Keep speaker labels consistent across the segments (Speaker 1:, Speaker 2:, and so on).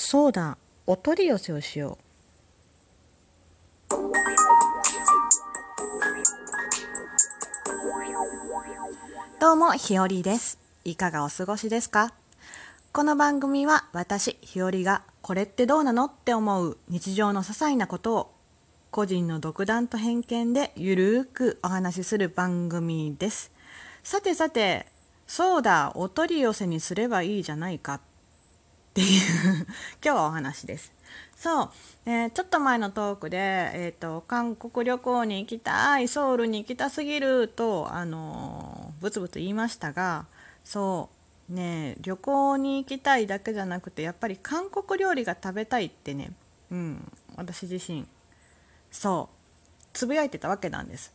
Speaker 1: そうだお取り寄せをしよう。どうもひよりです。いかがお過ごしですか？この番組は私ひよりがこれってどうなのって思う日常の些細なことを個人の独断と偏見でゆるーくお話しする番組です。さてさてそうだお取り寄せにすればいいじゃないかっていう 今日はお話です。そう、えー、ちょっと前のトークで、えーと、韓国旅行に行きたいソウルに行きたすぎると、あのー、ブツブツ言いましたがそう。ね旅行に行きたいだけじゃなくてやっぱり韓国料理が食べたいってね、うん、私自身。そう。つぶやいてたわけなんです。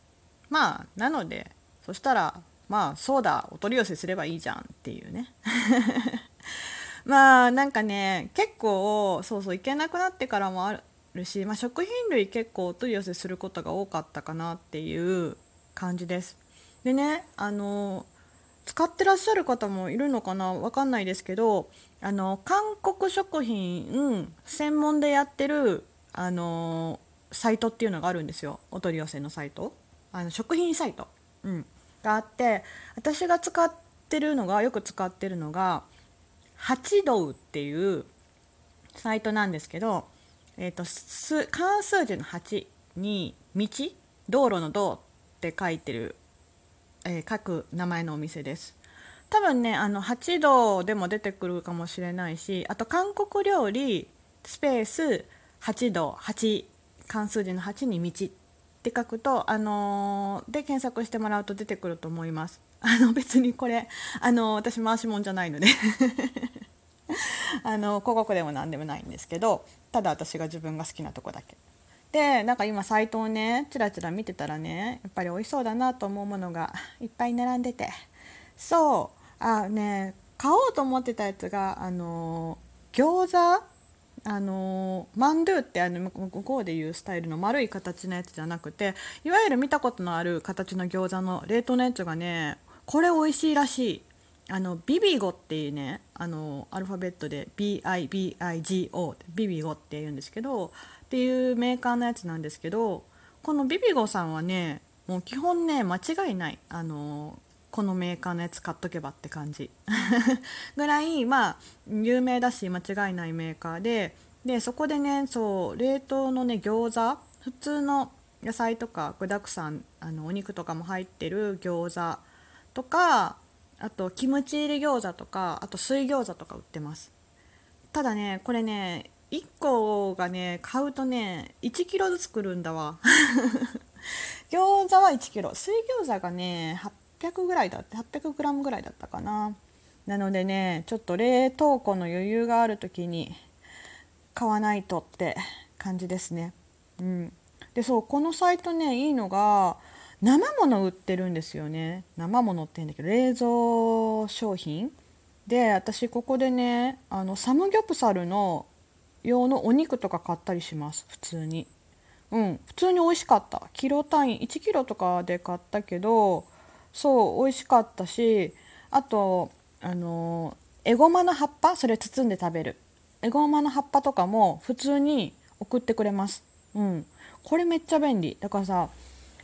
Speaker 1: まあなのでそしたらまあそうだ。お取り寄せすればいいじゃんっていうね。まあなんかね結構そうそう行けなくなってからもあるし、まあ、食品類結構お取り寄せすることが多かったかなっていう感じです。でねあの使ってらっしゃる方もいるのかな？分かんないですけどあの韓国食品専門でやってるあのサイトっていうのがあるんですよ。お取り寄せのサイト。あの食品サイト、うん、があって私が使ってるのがよく使ってるのが八道っていうサイトなんですけど、えーと、と関数字の8に道道路の道って書いてる、えー、書く名前のお店です多分ねあの8道でも出てくるかもしれないしあと韓国料理スペース8道8関数字の8に道って書くと、あのー、で検索してもらうと出てくると思います。あの別にこれ、あの、私回しもんじゃないので。あの広告でも何でもないんですけどただ私が自分が好きなとこだけ。でなんか今サイトをねちらちら見てたらねやっぱり美味しそうだなと思うものがいっぱい並んでて。そうあね買おうと思ってたやつがあの餃子？あのマンドゥってあの向こうでいうスタイルの丸い形のやつじゃなくていわゆる見たことのある形の餃子の冷凍のやつがねこれ美味しいらしい。あのビビゴっていうねあのアルファベットで BIBIGO ビビゴっていうんですけどっていうメーカーのやつなんですけどこのビビゴさんはねもう基本ね間違いないあのこのメーカーのやつ買っとけばって感じ。ぐらいまあ有名だし間違いないメーカーででそこでねそう冷凍のね餃子普通の野菜とか具だくさんあのお肉とかも入ってる餃子とかあとキムチ入り餃子とかあと水餃子とか売ってます。ただねこれね1個がね買うとね1キロずつくるんだわ。餃子は1キロ。水餃子がね800ぐらいだって800グラムぐらいだったかな。なのでねちょっと冷凍庫の余裕がある時に買わないとって感じですね。うん。でそうこのサイトねいいのが生もの売ってるんですよね。生ものって言うんだけど冷蔵商品。で私ここでねあのサムギョプサルの用のお肉とか買ったりします。普通に。うん。普通に美味しかった。キロ単位1キロとかで買ったけどそう美味しかったしあとあのエゴマの葉っぱそれ包んで食べる。エゴマの葉っぱとかも普通に送ってくれます。うん。これめっちゃ便利。だからさ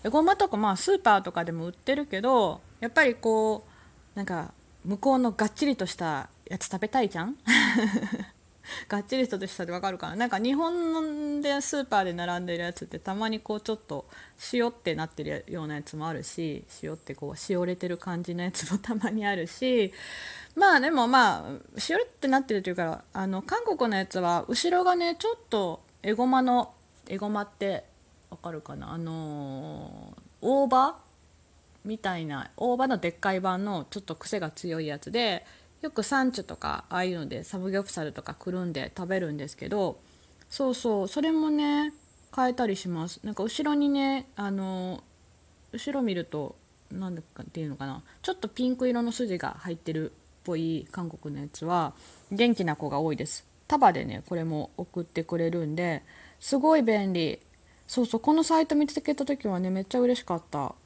Speaker 1: エゴマとかまあスーパーとかでも売ってるけどやっぱりこうなんか向こうのがっちりとしたやつ食べたいじゃん？がっちりとしたでわかるかな？なんか日本でスーパーで並んでるやつってたまにこうちょっと塩ってなってるようなやつもあるし塩ってこうしおれてる感じのやつもたまにあるし。まあでもまあしおれってなってるというかあの韓国のやつは後ろがねちょっとエゴマのエゴマってわかるかな？あのー、大葉みたいな大葉のでっかい版のちょっと癖が強いやつでよくサンチュとかああいうのでサムギョプサルとかくるんで食べるんですけどそうそうそれもね変えたりします。なんか後ろにねあの後ろ見ると何だかっていうのかな？ちょっとピンク色の筋が入ってるっぽい韓国のやつは元気な子が多いです。束でねこれも送ってくれるんですごい便利。そうそうこのサイト見つけた時はねめっちゃ嬉しかった。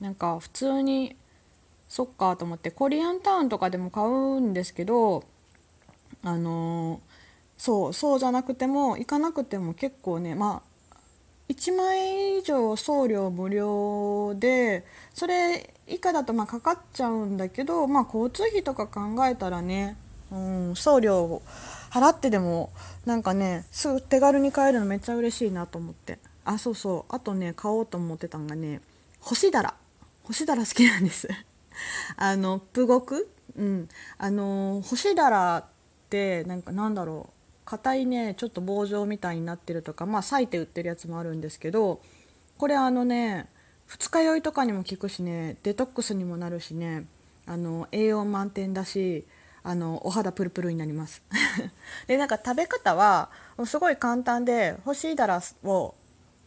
Speaker 1: なんか普通にそっかと思ってコリアンタウンとかでも買うんですけどあのそうそうじゃなくても行かなくても結構ねまあ1万円以上送料無料でそれ以下だとまあかかっちゃうんだけど、まあ、交通費とか考えたらね、うん、送料払ってでもなんかねすぐ手軽に買えるのめっちゃ嬉しいなと思って。あそうそう。あとね買おうと思ってたんがね干しだら。干しだら好きなんです。あのプゴク？うん。あの干しだらってなんかなんだろう。硬いねちょっと棒状みたいになってるとかまあ裂いて売ってるやつもあるんですけどこれあのね二日酔いとかにも効くしねデトックスにもなるしねあの栄養満点だしあのお肌プルプルになります。でなんか食べ方はすごい簡単で干しだらを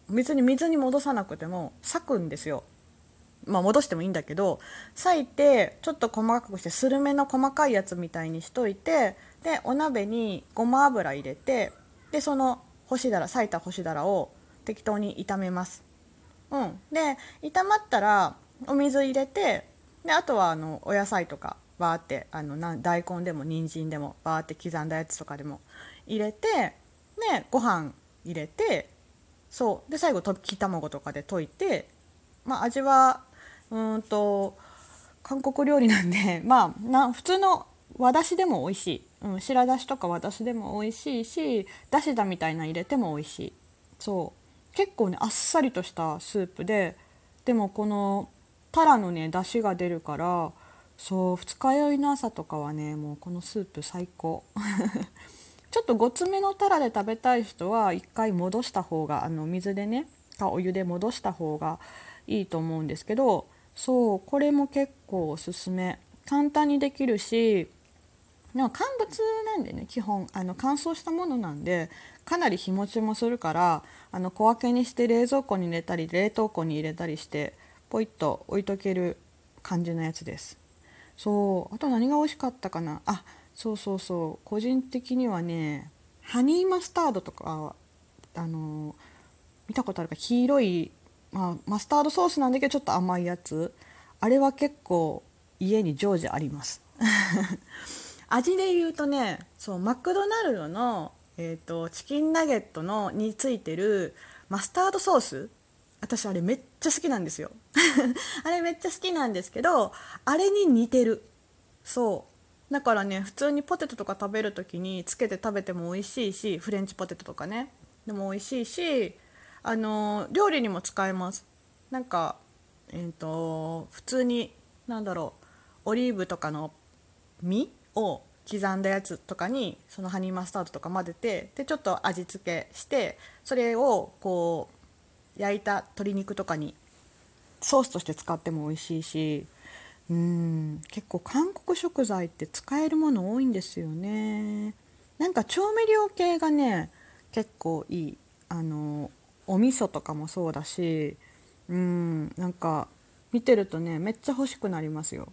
Speaker 1: 別に水に戻さなくても裂くんですよまあ戻してもいいんだけど裂いてちょっと細かくしてスルメの細かいやつみたいにしといてでお鍋にごま油入れてでその干しだら裂いた干しだらを適当に炒めます。うん、で炒まったらお水入れてであとはあのお野菜とかバーってあのな大根でも人参でもバーって刻んだやつとかでも入れてでご飯入れてそう。で最後溶き卵とかで溶いてまあ味はうんと韓国料理なんで まあな普通の和だしでも美味しい、うん、白だしとか和だしでも美味しいしだしだみたいな入れても美味しい。そう。結構ねあっさりとしたスープででもこのタラのねだしが出るからそう二日酔いの朝とかはねもうこのスープ最高。ちょっとごつめのタラで食べたい人は一回戻した方があの水でねかお湯で戻した方がいいと思うんですけどそうこれも結構おすすめ。簡単にできるしでも乾物なんでね基本あの乾燥したものなんでかなり日持ちもするからあの小分けにして冷蔵庫に入れたり冷凍庫に入れたりしてポイッと置いとける感じのやつです。そうあと何が美味しかったかな。あそうそうそう。個人的にはねハニーマスタードとかあの見たことあるか？黄色い、まあ、マスタードソースなんだけどちょっと甘いやつ。あれは結構家に常時あります。味で言うとねそうマクドナルドの、えーと、チキンナゲットのについてるマスタードソース。私あれめっちゃ好きなんですよ。あれめっちゃ好きなんですけどあれに似てる。そう。だからね普通にポテトとか食べる時につけて食べても美味しいしフレンチポテトとかね。でも美味しいしあの料理にも使えます。なんかえっ、ー、と普通になんだろうオリーブとかの実を刻んだやつとかにそのハニーマスタードとか混ぜてでちょっと味付けしてそれをこう焼いた鶏肉とかにソースとして使っても美味しいしうん。結構韓国食材って使えるもの多いんですよね。なんか調味料系がね結構いいあのお味噌とかもそうだしうんなんか見てるとねめっちゃ欲しくなりますよ。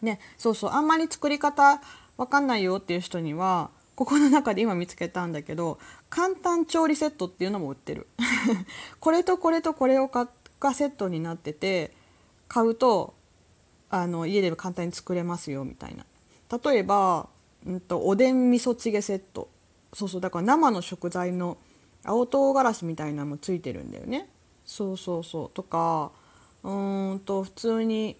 Speaker 1: ね、そうそうあんまり作り方わかんないよっていう人にはここの中で今見つけたんだけど簡単調理セットっていうのも売ってる。これとこれとこれを買がセットになってて買うとあの家で簡単に作れますよみたいな。例えば、うんと、おでん味噌チゲセット。そうそうだから生の食材の青唐辛子みたいなのもついてるんだよね。そうそうそう。とかうんと普通に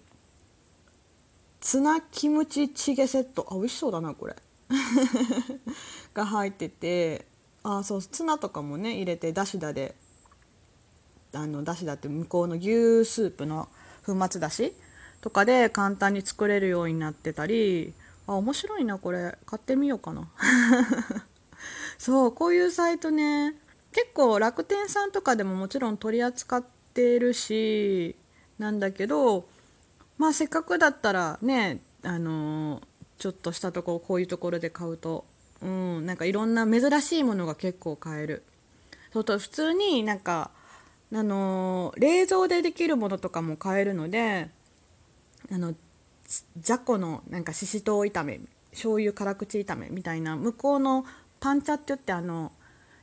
Speaker 1: ツナキムチチゲセット。あ美味しそうだなこれ。が入ってて。あそうツナとかもね入れてだしだであのだしだって向こうの牛スープの粉末だしとかで簡単に作れるようになってたりあ面白いなこれ。買ってみようかな。そうこういうサイトね結構楽天さんとかでももちろん取り扱ってるしなんだけどまあせっかくだったらねあの、ちょっとしたとここういうところで買うとうんなんかいろんな珍しいものが結構買える。そうと普通になんかあの、冷蔵でできるものとかも買えるのであのじゃこのなんかししとう炒め醤油辛口炒めみたいな向こうのパンチャって言ってあの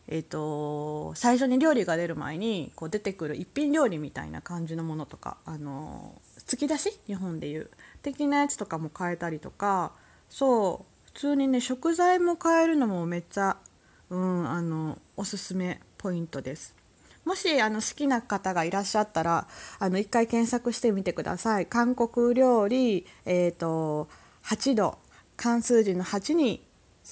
Speaker 1: えーと、最初に料理が出る前にこう出てくる一品料理みたいな感じのものとか、あの突き出し？日本でいう的なやつとかも買えたりとかそう普通にね食材も変えるのもめっちゃ、うん、あのおすすめポイントです。もしあの好きな方がいらっしゃったらあの一回検索してみてください。韓国料理、えーと、8度。漢数字の8に、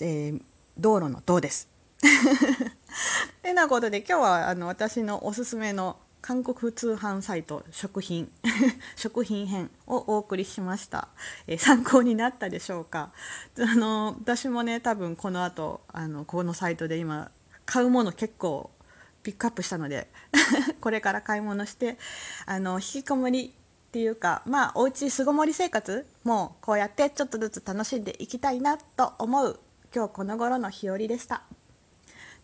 Speaker 1: えー、道路の道です。てなことで今日はあの私のおすすめの韓国通販サイト食品 食品編をお送りしました、えー、参考になったでしょうか？あの私もね多分この後あのこのサイトで今買うもの結構ピックアップしたので これから買い物してあの引きこもりっていうかまあおうち巣ごもり生活もこうやってちょっとずつ楽しんでいきたいなと思う今日この頃の日和でした。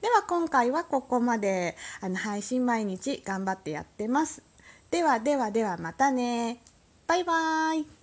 Speaker 1: では今回はここまであの配信毎日頑張ってやってます。ではではではまたね。バイバーイ。